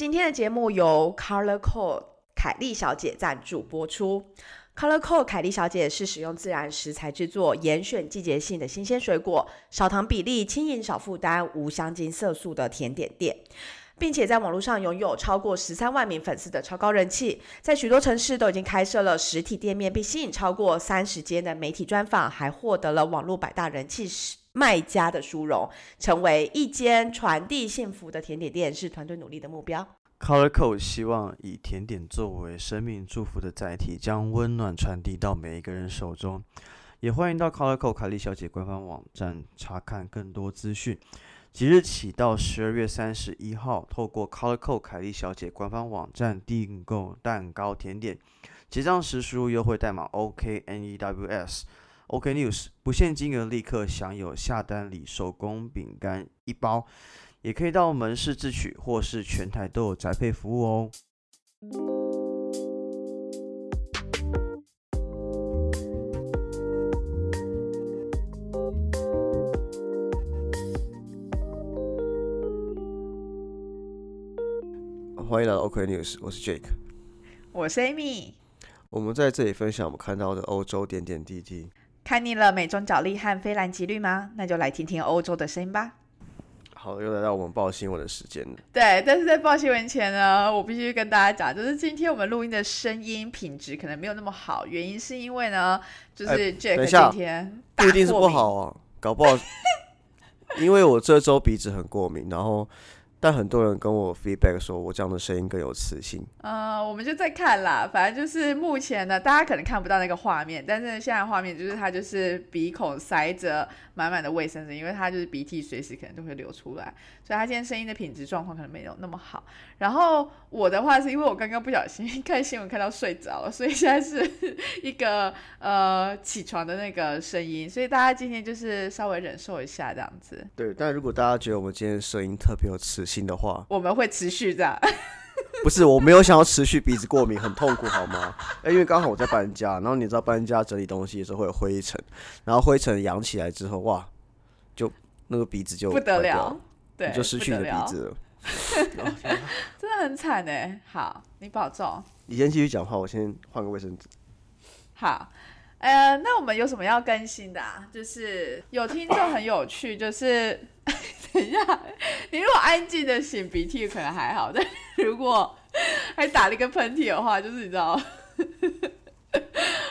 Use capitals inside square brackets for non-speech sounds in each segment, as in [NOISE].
今天的节目由 Color Code 凯莉小姐赞助播出。Color Code 凯莉小姐是使用自然食材制作，严选季节性的新鲜水果，少糖比例，轻盈少负担，无香精色素的甜点店。并且在网络上拥有超过十三万名粉丝的超高人气，在许多城市都已经开设了实体店面，并吸引超过三十间的媒体专访，还获得了网络百大人气卖家的殊荣，成为一间传递幸福的甜点店，是团队努力的目标。Colorco 希望以甜点作为生命祝福的载体，将温暖传递到每一个人手中。也欢迎到 Colorco 凯莉小姐官方网站查看更多资讯。即日起到十二月三十一号，透过 Colorco 凯莉小姐官方网站订购蛋糕甜点，结账时输入优惠代码 OKNEWS News，不限金额立刻享有下单礼手工饼干一包，也可以到门市自取，或是全台都有宅配服务哦。欢迎来到 OK News，我是 Jake，我是 Amy，我们在这里分享我们看到的欧洲点点滴滴。看腻了美中角力和菲兰吉律吗？那就来听听欧洲的声音吧。好，又来到我们报新闻的时间了。对，但是在报新闻前呢，我必须跟大家讲，就是今天我们录音的声音品质可能没有那么好，原因是因为呢，就是 Jake 今天不一定是不好啊，[LAUGHS] 搞不好因为我这周鼻子很过敏，然后。但很多人跟我 feedback 说，我这样的声音更有磁性。呃，我们就在看啦，反正就是目前呢，大家可能看不到那个画面，但是现在画面就是他就是鼻孔塞着满满的卫生纸，因为他就是鼻涕随时可能都会流出来，所以他今天声音的品质状况可能没有那么好。然后我的话是因为我刚刚不小心 [LAUGHS] 看新闻看到睡着了，所以现在是一个呃起床的那个声音，所以大家今天就是稍微忍受一下这样子。对，但如果大家觉得我们今天声音特别有磁性的话，我们会持续这样。[LAUGHS] 不是，我没有想要持续鼻子过敏，很痛苦，好吗？哎，因为刚好我在搬家，然后你知道搬家整理东西的时候会有灰尘，然后灰尘扬起来之后，哇，就那个鼻子就不得了，对，就失去了鼻子了，[LAUGHS] 真的很惨哎。好，你保重。你先继续讲话，我先换个卫生纸。好。呃，那我们有什么要更新的啊？就是有听众很有趣，就是 [LAUGHS] 等一下，你如果安静的擤鼻涕可能还好，但 [LAUGHS] 如果还打了一个喷嚏的话，就是你知道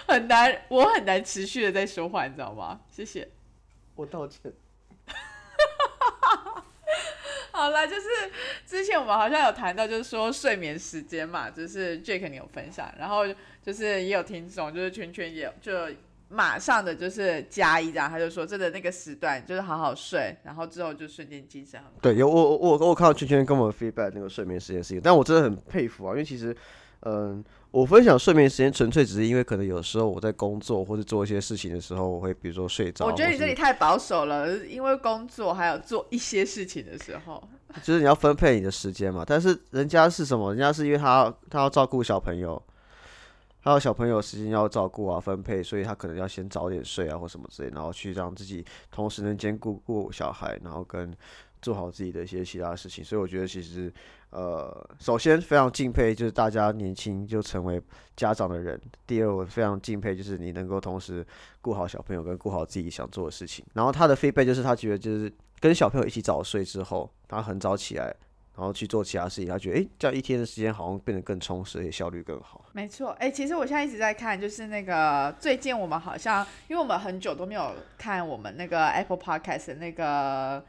很难，我很难持续的在说话，你知道吗？谢谢，我道歉。好了，就是之前我们好像有谈到，就是说睡眠时间嘛，就是 Jake 你有分享，然后。就是也有听众，就是圈圈也就马上的就是加一，张他就说真的那个时段就是好好睡，然后之后就瞬间精神很。对，有我我我我看到圈圈跟我们 feedback 那个睡眠时间事情，但我真的很佩服啊，因为其实嗯，我分享睡眠时间纯粹只是因为可能有时候我在工作或者做一些事情的时候，我会比如说睡着。我觉得你这里太保守了，因为工作还有做一些事情的时候，就是你要分配你的时间嘛。但是人家是什么？人家是因为他他要照顾小朋友。还有小朋友时间要照顾啊，分配，所以他可能要先早点睡啊，或什么之类，然后去让自己同时能兼顾顾小孩，然后跟做好自己的一些其他事情。所以我觉得其实，呃，首先非常敬佩就是大家年轻就成为家长的人。第二，我非常敬佩就是你能够同时顾好小朋友跟顾好自己想做的事情。然后他的 feedback 就是他觉得就是跟小朋友一起早睡之后，他很早起来。然后去做其他事情，他觉得哎，这样一天的时间好像变得更充实，而且效率更好。没错，哎，其实我现在一直在看，就是那个最近我们好像，因为我们很久都没有看我们那个 Apple Podcast 的那个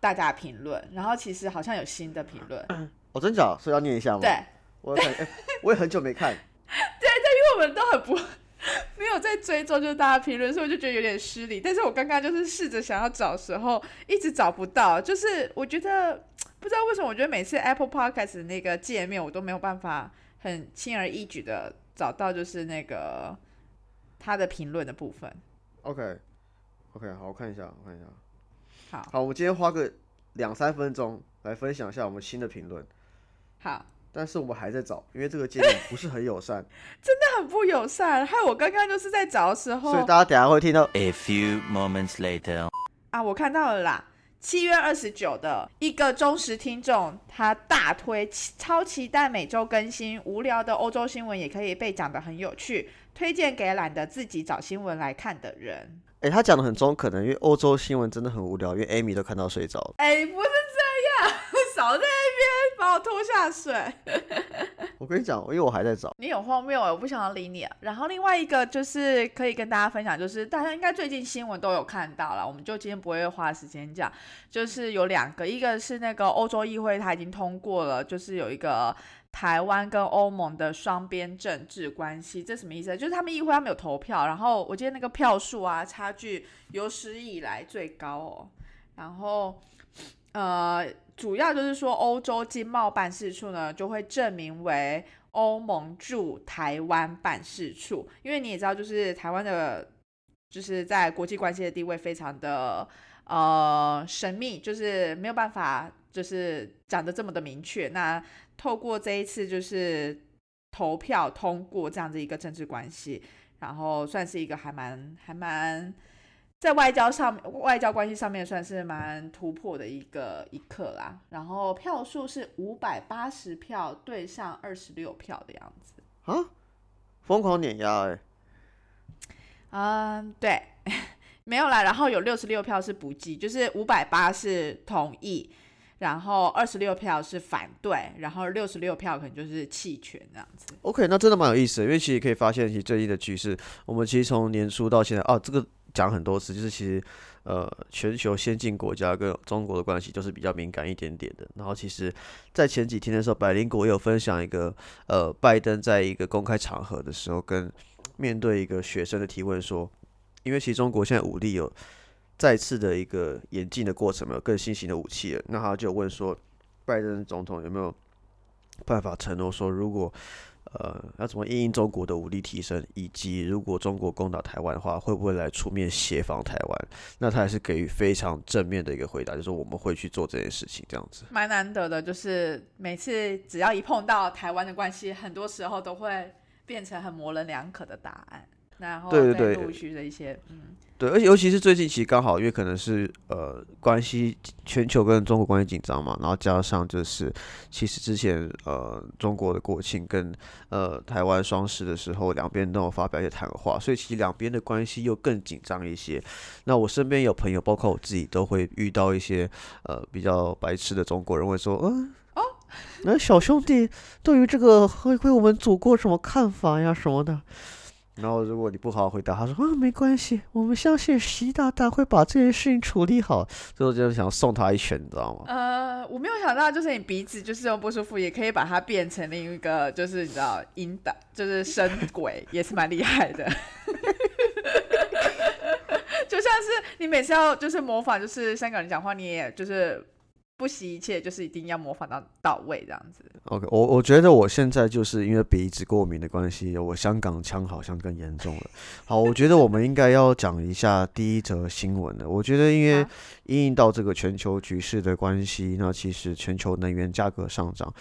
大家评论，然后其实好像有新的评论。[COUGHS] 哦，真假？所以要念一下吗？对，我很，我也很久没看。[LAUGHS] 对，但因为我们都很不 [LAUGHS] 没有在追踪，就是大家评论，所以我就觉得有点失礼。但是我刚刚就是试着想要找时候，一直找不到，就是我觉得。不知道为什么，我觉得每次 Apple Podcast 那个界面，我都没有办法很轻而易举的找到，就是那个他的评论的部分。OK，OK，好，我看一下，我看一下。好，好，我们今天花个两三分钟来分享一下我们新的评论。好，但是我们还在找，因为这个界面不是很友善，[LAUGHS] 真的很不友善。害我刚刚就是在找的时候，所以大家等下会听到 A few moments later 啊，我看到了啦。七月二十九的一个忠实听众，他大推超期待每周更新，无聊的欧洲新闻也可以被讲得很有趣，推荐给懒得自己找新闻来看的人。哎，他讲的很中肯的，因为欧洲新闻真的很无聊，因为 Amy 都看到睡着了。哎，不是这样，[LAUGHS] 少在那边把我拖下水。我跟你讲，因为我还在找。你很荒谬哎，我不想要理你。然后另外一个就是可以跟大家分享，就是大家应该最近新闻都有看到了，我们就今天不会花时间讲。就是有两个，一个是那个欧洲议会它已经通过了，就是有一个台湾跟欧盟的双边政治关系，这什么意思？就是他们议会他们有投票，然后我记得那个票数啊，差距有史以来最高哦。然后呃。主要就是说，欧洲经贸办事处呢就会证明为欧盟驻台湾办事处，因为你也知道，就是台湾的，就是在国际关系的地位非常的呃神秘，就是没有办法就是讲的这么的明确。那透过这一次就是投票通过这样子一个政治关系，然后算是一个还蛮还蛮。在外交上，外交关系上面算是蛮突破的一个一刻啦。然后票数是五百八十票对上二十六票的样子啊，疯狂碾压哎。嗯，对，[LAUGHS] 没有啦。然后有六十六票是不计，就是五百八是同意，然后二十六票是反对，然后六十六票可能就是弃权这样子。OK，那真的蛮有意思的，因为其实可以发现，其实最近的局势，我们其实从年初到现在啊，这个。讲很多次，就是其实，呃，全球先进国家跟中国的关系就是比较敏感一点点的。然后，其实，在前几天的时候，百灵国有分享一个，呃，拜登在一个公开场合的时候，跟面对一个学生的提问说，因为其实中国现在武力有再次的一个演进的过程，没有更新型的武器了。那他就问说，拜登总统有没有办法承诺说，如果呃，要怎么应应中国的武力提升，以及如果中国攻打台湾的话，会不会来出面协防台湾？那他还是给予非常正面的一个回答，就是我们会去做这件事情，这样子。蛮难得的，就是每次只要一碰到台湾的关系，很多时候都会变成很模棱两可的答案，然后对对对，陆续的一些嗯。对，而且尤其是最近，其实刚好因为可能是呃关系全球跟中国关系紧张嘛，然后加上就是其实之前呃中国的国庆跟呃台湾双十的时候，两边都有发表一些谈话，所以其实两边的关系又更紧张一些。那我身边有朋友，包括我自己，都会遇到一些呃比较白痴的中国人会说，嗯哦，那小兄弟对于这个回归我们祖国什么看法呀什么的。然后，如果你不好好回答，他说啊，没关系，我们相信习大大会把这件事情处理好。最后就是想送他一拳，你知道吗？呃，我没有想到，就是你鼻子就是这种不舒服，也可以把它变成另一个，就是你知道，阴的，就是声鬼，也是蛮厉害的。[LAUGHS] 就像是你每次要就是模仿，就是香港人讲话，你也就是。不惜一切，就是一定要模仿到到位这样子。OK，我我觉得我现在就是因为鼻子过敏的关系，我香港腔好像更严重了。好，我觉得我们应该要讲一下第一则新闻了。我觉得因为因应到这个全球局势的关系，那其实全球能源价格上涨。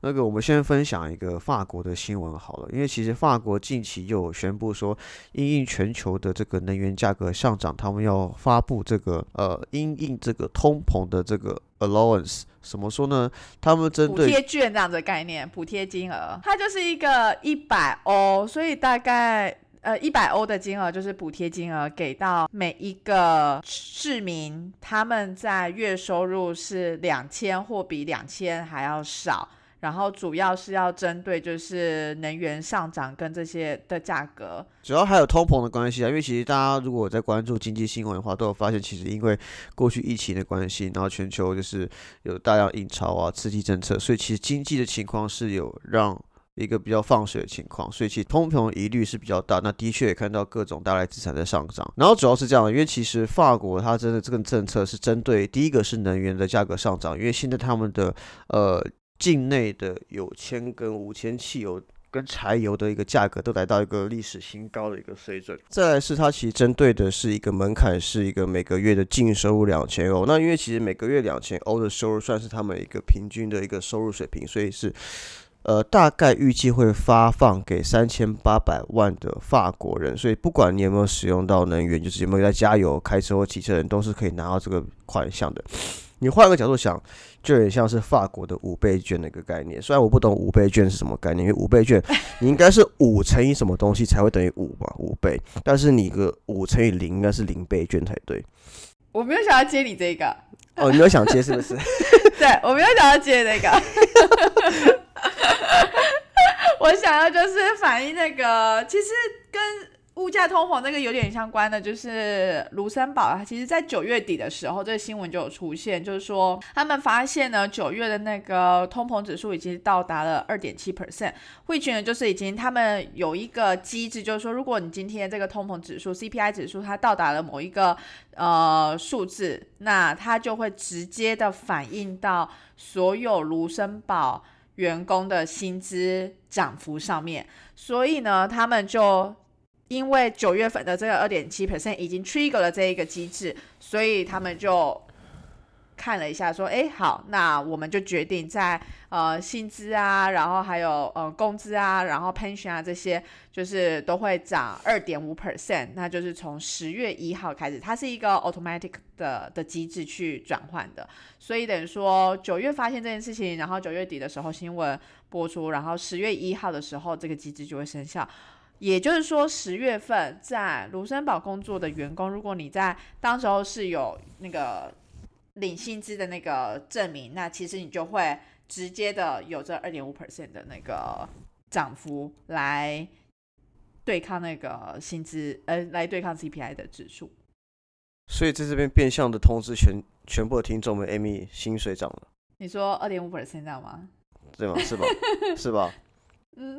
那个，我们先分享一个法国的新闻好了，因为其实法国近期又有宣布说，因应全球的这个能源价格上涨，他们要发布这个呃，因应这个通膨的这个 allowance，怎么说呢？他们针对补贴券这样的概念，补贴金额，它就是一个一百欧，所以大概呃一百欧的金额就是补贴金额，给到每一个市民，他们在月收入是两千或比两千还要少。然后主要是要针对就是能源上涨跟这些的价格，主要还有通膨的关系啊。因为其实大家如果在关注经济新闻的话，都有发现，其实因为过去疫情的关系，然后全球就是有大量印钞啊，刺激政策，所以其实经济的情况是有让一个比较放水的情况，所以其实通膨疑虑是比较大。那的确也看到各种大类资产在上涨。然后主要是这样，因为其实法国它真的这个政策是针对第一个是能源的价格上涨，因为现在他们的呃。境内的有铅跟无铅汽油跟柴油的一个价格都来到一个历史新高的一个水准。再来是它其实针对的是一个门槛，是一个每个月的净收入两千欧。那因为其实每个月两千欧的收入算是他们一个平均的一个收入水平，所以是。呃，大概预计会发放给三千八百万的法国人，所以不管你有没有使用到能源，就是有没有在加油、开车或骑车人，都是可以拿到这个款项的。你换个角度想，就有点像是法国的五倍券的一个概念。虽然我不懂五倍券是什么概念，因为五倍券你 [LAUGHS] 应该是五乘以什么东西才会等于五吧，五倍。但是你个五乘以零应该是零倍券才对。我没有想要接你这个，哦，你没有想接是不是？[LAUGHS] 对我没有想要接那个，[LAUGHS] 我想要就是反映那个，其实跟。物价通膨那个有点相关的，就是卢森堡啊，其实在九月底的时候，这个新闻就有出现，就是说他们发现呢，九月的那个通膨指数已经到达了二点七 percent，汇聚呢就是已经他们有一个机制，就是说如果你今天这个通膨指数 CPI 指数它到达了某一个呃数字，那它就会直接的反映到所有卢森堡员工的薪资涨幅上面，所以呢，他们就。因为九月份的这个二点七 percent 已经 trigger 了这一个机制，所以他们就看了一下，说：“哎，好，那我们就决定在呃薪资啊，然后还有呃工资啊，然后 pension 啊这些，就是都会涨二点五 percent，那就是从十月一号开始，它是一个 automatic 的的机制去转换的，所以等于说九月发现这件事情，然后九月底的时候新闻播出，然后十月一号的时候这个机制就会生效。”也就是说，十月份在卢森堡工作的员工，如果你在当时候是有那个领薪资的那个证明，那其实你就会直接的有这二点五 percent 的那个涨幅来对抗那个薪资，呃，来对抗 CPI 的指数。所以在这边变相的通知全全部的听众们，Amy 薪水涨了。你说二点五 percent 这样吗？对吗？是吧？是吧？[LAUGHS] [LAUGHS] 嗯。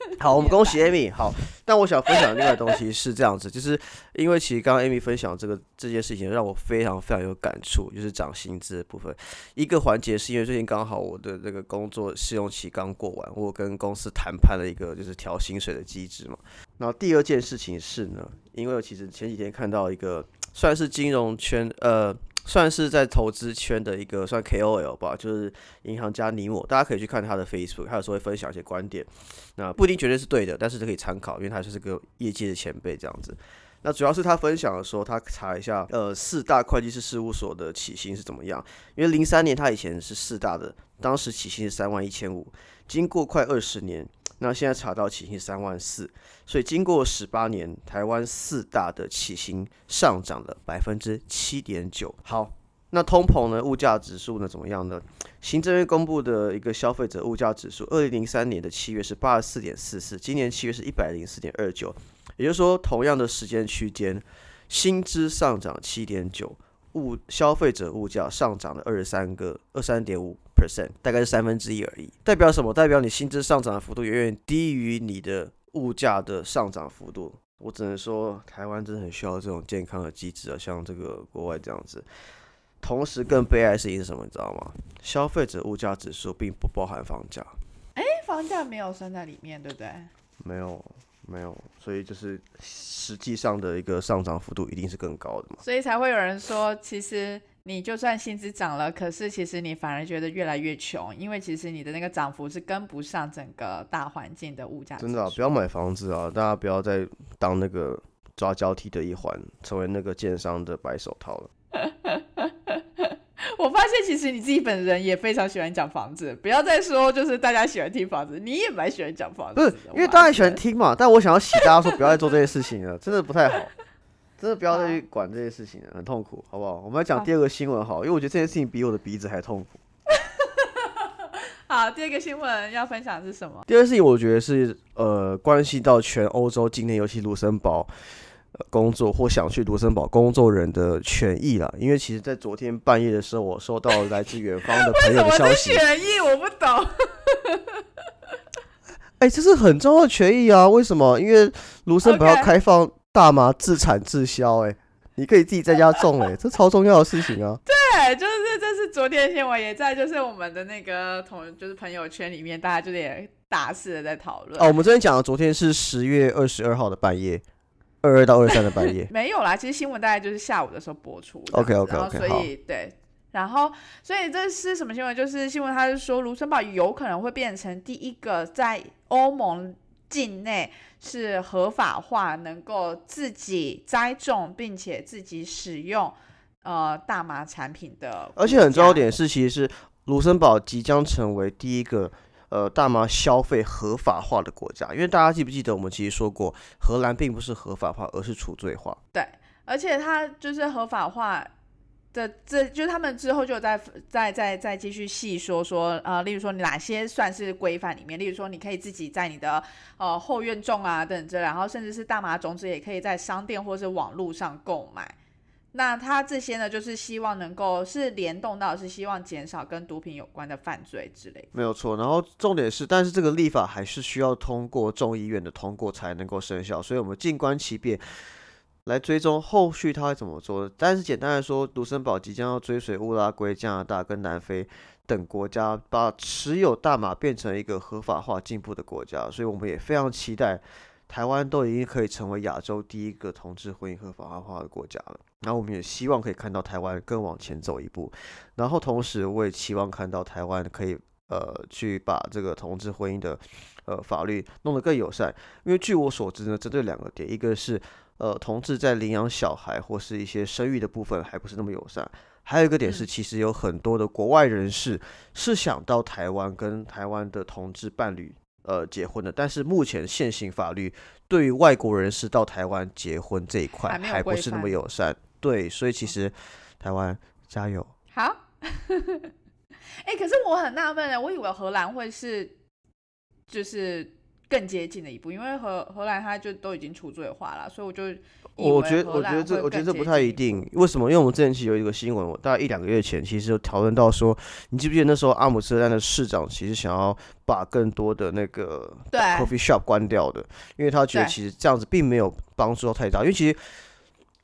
[LAUGHS] 好，我们恭喜 Amy。好，但我想分享另外东西是这样子，就是因为其实刚刚 Amy 分享这个这件事情，让我非常非常有感触，就是涨薪资的部分。一个环节是因为最近刚好我的这个工作试用期刚过完，我跟公司谈判了一个就是调薪水的机制嘛。然后第二件事情是呢，因为我其实前几天看到一个算是金融圈呃。算是在投资圈的一个算 KOL 吧，就是银行家尼莫，大家可以去看他的 Facebook，他有时候会分享一些观点，那不一定绝对是对的，但是可以参考，因为他就是个业界的前辈这样子。那主要是他分享的时候，他查一下，呃，四大会计师事务所的起薪是怎么样，因为零三年他以前是四大的，当时起薪是三万一千五，经过快二十年。那现在查到起薪三万四，所以经过十八年，台湾四大的起薪上涨了百分之七点九。好，那通膨呢？物价指数呢？怎么样呢？行政院公布的一个消费者物价指数，二零零三年的七月是八十四点四四，今年七月是一百零四点二九。也就是说，同样的时间区间，薪资上涨七点九，物消费者物价上涨了二十三个二三点五。Percent 大概是三分之一而已，代表什么？代表你薪资上涨的幅度远远低于你的物价的上涨幅度。我只能说，台湾真的很需要这种健康的机制啊，像这个国外这样子。同时，更悲哀的事情是什么？你知道吗？消费者物价指数并不包含房价。哎，房价没有算在里面，对不对？没有，没有。所以就是实际上的一个上涨幅度一定是更高的嘛。所以才会有人说，其实。你就算薪资涨了，可是其实你反而觉得越来越穷，因为其实你的那个涨幅是跟不上整个大环境的物价。真的，不要买房子啊！大家不要再当那个抓交替的一环，成为那个建商的白手套了。[LAUGHS] 我发现其实你自己本人也非常喜欢讲房子，不要再说就是大家喜欢听房子，你也蛮喜欢讲房子。不是，因为大家喜欢听嘛，但我想要洗大家说不要再做这些事情了，真的不太好。真的不要再去管这些事情了，很痛苦，好不好？我们来讲第二个新闻，好，因为我觉得这件事情比我的鼻子还痛苦。[LAUGHS] 好，第二个新闻要分享是什么？第二个事情我觉得是呃，关系到全欧洲今天尤其卢森堡工作或想去卢森堡工作人的权益了。因为其实，在昨天半夜的时候，我收到来自远方的朋友的消息。[LAUGHS] 权益我不懂。[LAUGHS] 哎，这是很重要的权益啊！为什么？因为卢森堡要开放。大麻自产自销，哎，你可以自己在家种，哎，[LAUGHS] 这超重要的事情啊！对，就是这是昨天新闻也在，就是我们的那个同，就是朋友圈里面，大家就是也大肆的在讨论。哦，我们这边讲的昨天是十月二十二号的半夜，二二到二三的半夜。[LAUGHS] 没有啦，其实新闻大概就是下午的时候播出。OK OK OK，所以对，然后，所以这是什么新闻？就是新闻，他是说卢森堡有可能会变成第一个在欧盟境内是合法化，能够自己栽种并且自己使用呃大麻产品的。而且很重要点是，其实是卢森堡即将成为第一个呃大麻消费合法化的国家。因为大家记不记得我们其实说过，荷兰并不是合法化，而是除罪化。对，而且它就是合法化。这这就是他们之后就在在在再继续细说说呃，例如说哪些算是规范里面，例如说你可以自己在你的呃后院种啊等等，然后甚至是大麻种子也可以在商店或是网络上购买。那他这些呢，就是希望能够是联动到是希望减少跟毒品有关的犯罪之类。没有错，然后重点是，但是这个立法还是需要通过众议院的通过才能够生效，所以我们静观其变。来追踪后续他会怎么做，但是简单来说，卢森堡即将要追随乌拉圭、加拿大跟南非等国家，把持有大麻变成一个合法化进步的国家，所以我们也非常期待台湾都已经可以成为亚洲第一个同志婚姻合法化的国家了。然后我们也希望可以看到台湾更往前走一步，然后同时我也期望看到台湾可以呃去把这个同志婚姻的呃法律弄得更友善，因为据我所知呢，针对两个点，一个是。呃，同志在领养小孩或是一些生育的部分还不是那么友善。还有一个点是，其实有很多的国外人士是想到台湾跟台湾的同志伴侣呃结婚的，但是目前现行法律对于外国人士到台湾结婚这一块还不是那么友善。对，所以其实台湾加油。好。[LAUGHS] 哎，可是我很纳闷呢，我以为荷兰会是就是。更接近的一步，因为荷荷兰他就都已经出罪化了，所以我就我觉得我觉得这我觉得这不太一定。为什么？因为我们之前其实有一个新闻，我大概一两个月前其实有讨论到说，你记不记得那时候阿姆斯特丹的市长其实想要把更多的那个 coffee shop 关掉的，因为他觉得其实这样子并没有帮助到太大。因为其实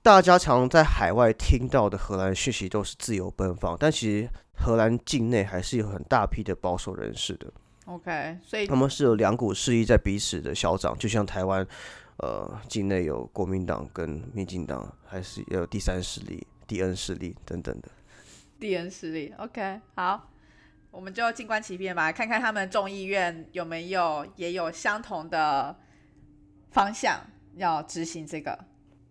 大家常在海外听到的荷兰讯息都是自由奔放，但其实荷兰境内还是有很大批的保守人士的。OK，所以他们是有两股势力在彼此的消长，就像台湾，呃，境内有国民党跟民进党，还是也有第三势力、第 N 势力等等的。第 N 势力，OK，好，我们就静观其变吧，看看他们众议院有没有也有相同的方向要执行这个。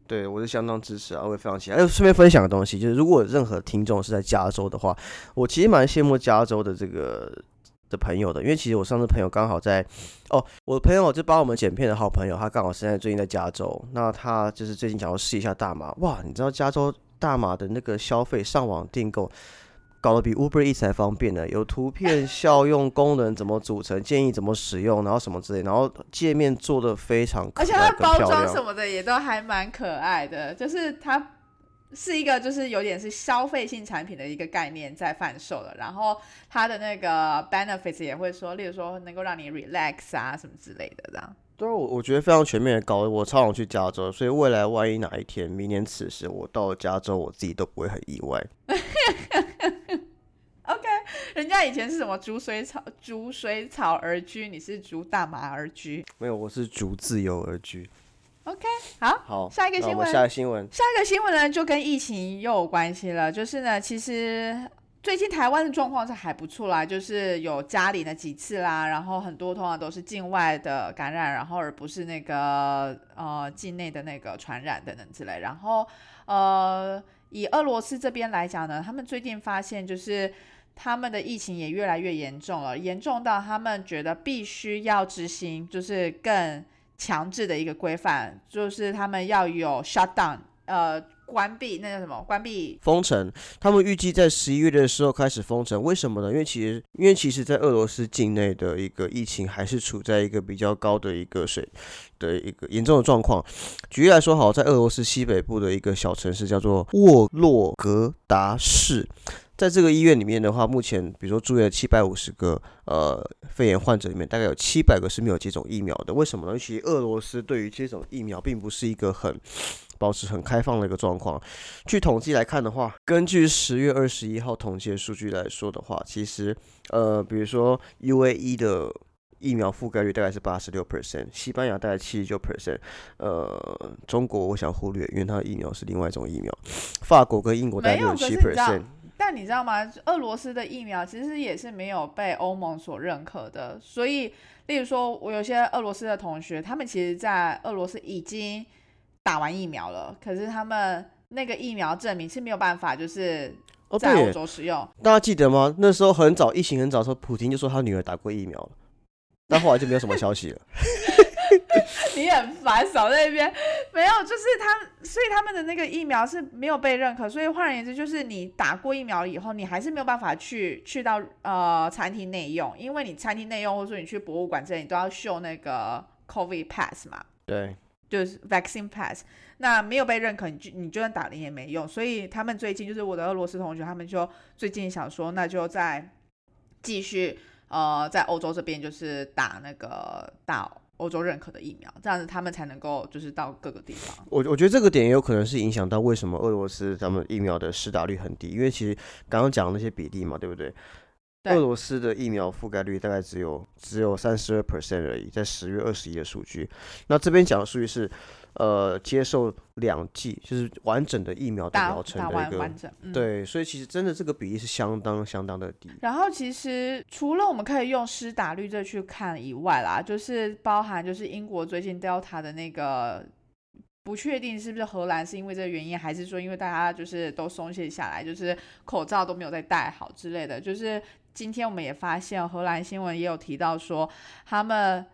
对，我是相当支持啊，我也非常期待。哎，顺便分享个东西，就是如果任何听众是在加州的话，我其实蛮羡慕加州的这个。的朋友的，因为其实我上次朋友刚好在，哦，我的朋友就帮我们剪片的好朋友，他刚好现在最近在加州，那他就是最近想要试一下大麻，哇，你知道加州大麻的那个消费上网订购，搞得比 Uber Eats 还方便呢，有图片效用功能怎么组成，建议怎么使用，然后什么之类，然后界面做的非常，而且它包装什么的也都还蛮可爱的，就是它。是一个就是有点是消费性产品的一个概念在贩售的，然后它的那个 benefits 也会说，例如说能够让你 relax 啊什么之类的这样。对，我我觉得非常全面的搞，我超想去加州，所以未来万一哪一天明年此时我到了加州，我自己都不会很意外。[LAUGHS] OK，人家以前是什么逐水草逐水草而居，你是逐大麻而居？没有，我是逐自由而居。OK，好，好，下一个新闻，下一个新闻，下一个新闻呢，就跟疫情又有关系了。就是呢，其实最近台湾的状况是还不错啦，就是有家里的几次啦，然后很多通常都是境外的感染，然后而不是那个呃境内的那个传染等等之类。然后呃，以俄罗斯这边来讲呢，他们最近发现就是他们的疫情也越来越严重了，严重到他们觉得必须要执行，就是更。强制的一个规范就是他们要有 shut down，呃，关闭那叫什么？关闭封城。他们预计在十一月的时候开始封城。为什么呢？因为其实，因为其实，在俄罗斯境内的一个疫情还是处在一个比较高的一个水的一个严重的状况。举例来说，好，在俄罗斯西北部的一个小城市叫做沃洛格达市。在这个医院里面的话，目前比如说住院七百五十个呃肺炎患者里面，大概有七百个是没有接种疫苗的。为什么呢？其实俄罗斯对于接种疫苗并不是一个很保持很开放的一个状况。据统计来看的话，根据十月二十一号统计的数据来说的话，其实呃比如说 UAE 的疫苗覆盖率大概是八十六 percent，西班牙大概七十九 percent，呃中国我想忽略，因为它的疫苗是另外一种疫苗。法国跟英国大概六七 percent。但你知道吗？俄罗斯的疫苗其实也是没有被欧盟所认可的，所以，例如说，我有些俄罗斯的同学，他们其实在俄罗斯已经打完疫苗了，可是他们那个疫苗证明是没有办法，就是哦，在欧，洲使用。大家记得吗？那时候很早，疫情很早的时候，普京就说他女儿打过疫苗了，但后来就没有什么消息了。[LAUGHS] [LAUGHS] 你很烦，少在那边没有，就是他，所以他们的那个疫苗是没有被认可，所以换而言之，就是你打过疫苗以后，你还是没有办法去去到呃餐厅内用，因为你餐厅内用或者说你去博物馆这里，你都要秀那个 COVID pass 嘛，对，就是 vaccine pass，那没有被认可，你就你就算打了也没用，所以他们最近就是我的俄罗斯同学，他们就最近想说，那就再继续呃在欧洲这边就是打那个打欧洲认可的疫苗，这样子他们才能够就是到各个地方。我我觉得这个点也有可能是影响到为什么俄罗斯他们疫苗的施打率很低，因为其实刚刚讲的那些比例嘛，对不对？对俄罗斯的疫苗覆盖率大概只有只有三十二 percent 而已，在十月二十一的数据。那这边讲的数据是，呃，接受两剂就是完整的疫苗的打疗程的一个完完整，嗯。对，所以其实真的这个比例是相当相当的低。然后其实除了我们可以用施打率这去看以外啦，就是包含就是英国最近 Delta 的那个不确定是不是荷兰是因为这个原因，还是说因为大家就是都松懈下来，就是口罩都没有再戴好之类的。就是今天我们也发现荷兰新闻也有提到说，他们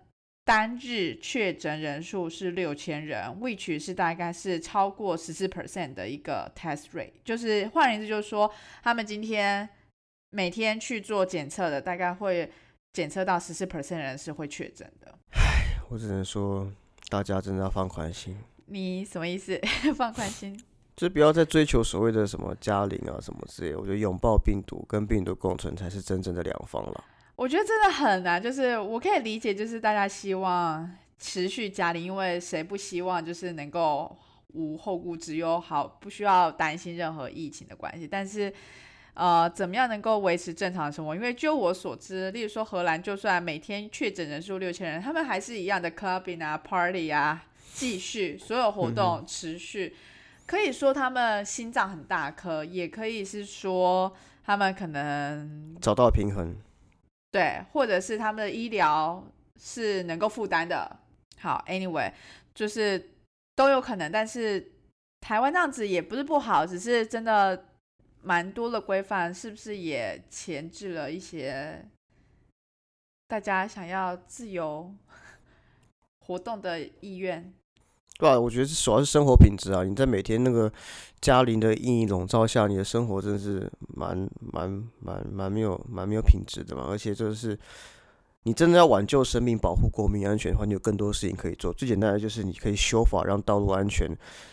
单日确诊人数是六千人，which 是大概是超过十四 percent 的一个 test rate，就是换言之就是说，他们今天每天去做检测的，大概会检测到十四 percent 人是会确诊的。我只能说，大家真的要放宽心，你什么意思？[LAUGHS] 放宽心。就不要再追求所谓的什么嘉玲啊什么之类。我觉得拥抱病毒跟病毒共存才是真正的良方了。我觉得真的很难，就是我可以理解，就是大家希望持续家里，因为谁不希望就是能够无后顾之忧，好不需要担心任何疫情的关系。但是，呃，怎么样能够维持正常的生活？因为就我所知，例如说荷兰，就算每天确诊人数六千人，他们还是一样的 clubbing 啊、party 啊，继续所有活动持续。可以说他们心脏很大颗，也可以是说他们可能找到平衡，对，或者是他们的医疗是能够负担的。好，anyway，就是都有可能，但是台湾这样子也不是不好，只是真的蛮多的规范，是不是也前置了一些大家想要自由 [LAUGHS] 活动的意愿？对吧、我觉得是主要是生活品质啊。你在每天那个嘉玲的阴影笼罩下，你的生活真的是蛮蛮蛮蛮没有蛮没有品质的嘛。而且就是你真的要挽救生命、保护国民安全的话，你有更多事情可以做。最简单的就是你可以修法，让道路安全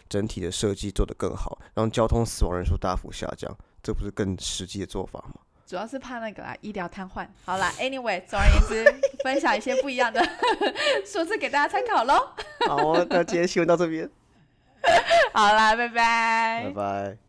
整体的设计做得更好，让交通死亡人数大幅下降，这不是更实际的做法吗？主要是怕那个啦，医疗瘫痪。好啦 a n y w a y 总而言之，分享一些不一样的 [LAUGHS] 数字给大家参考喽。好，那今天新闻到这边，[LAUGHS] 好啦，拜拜拜拜。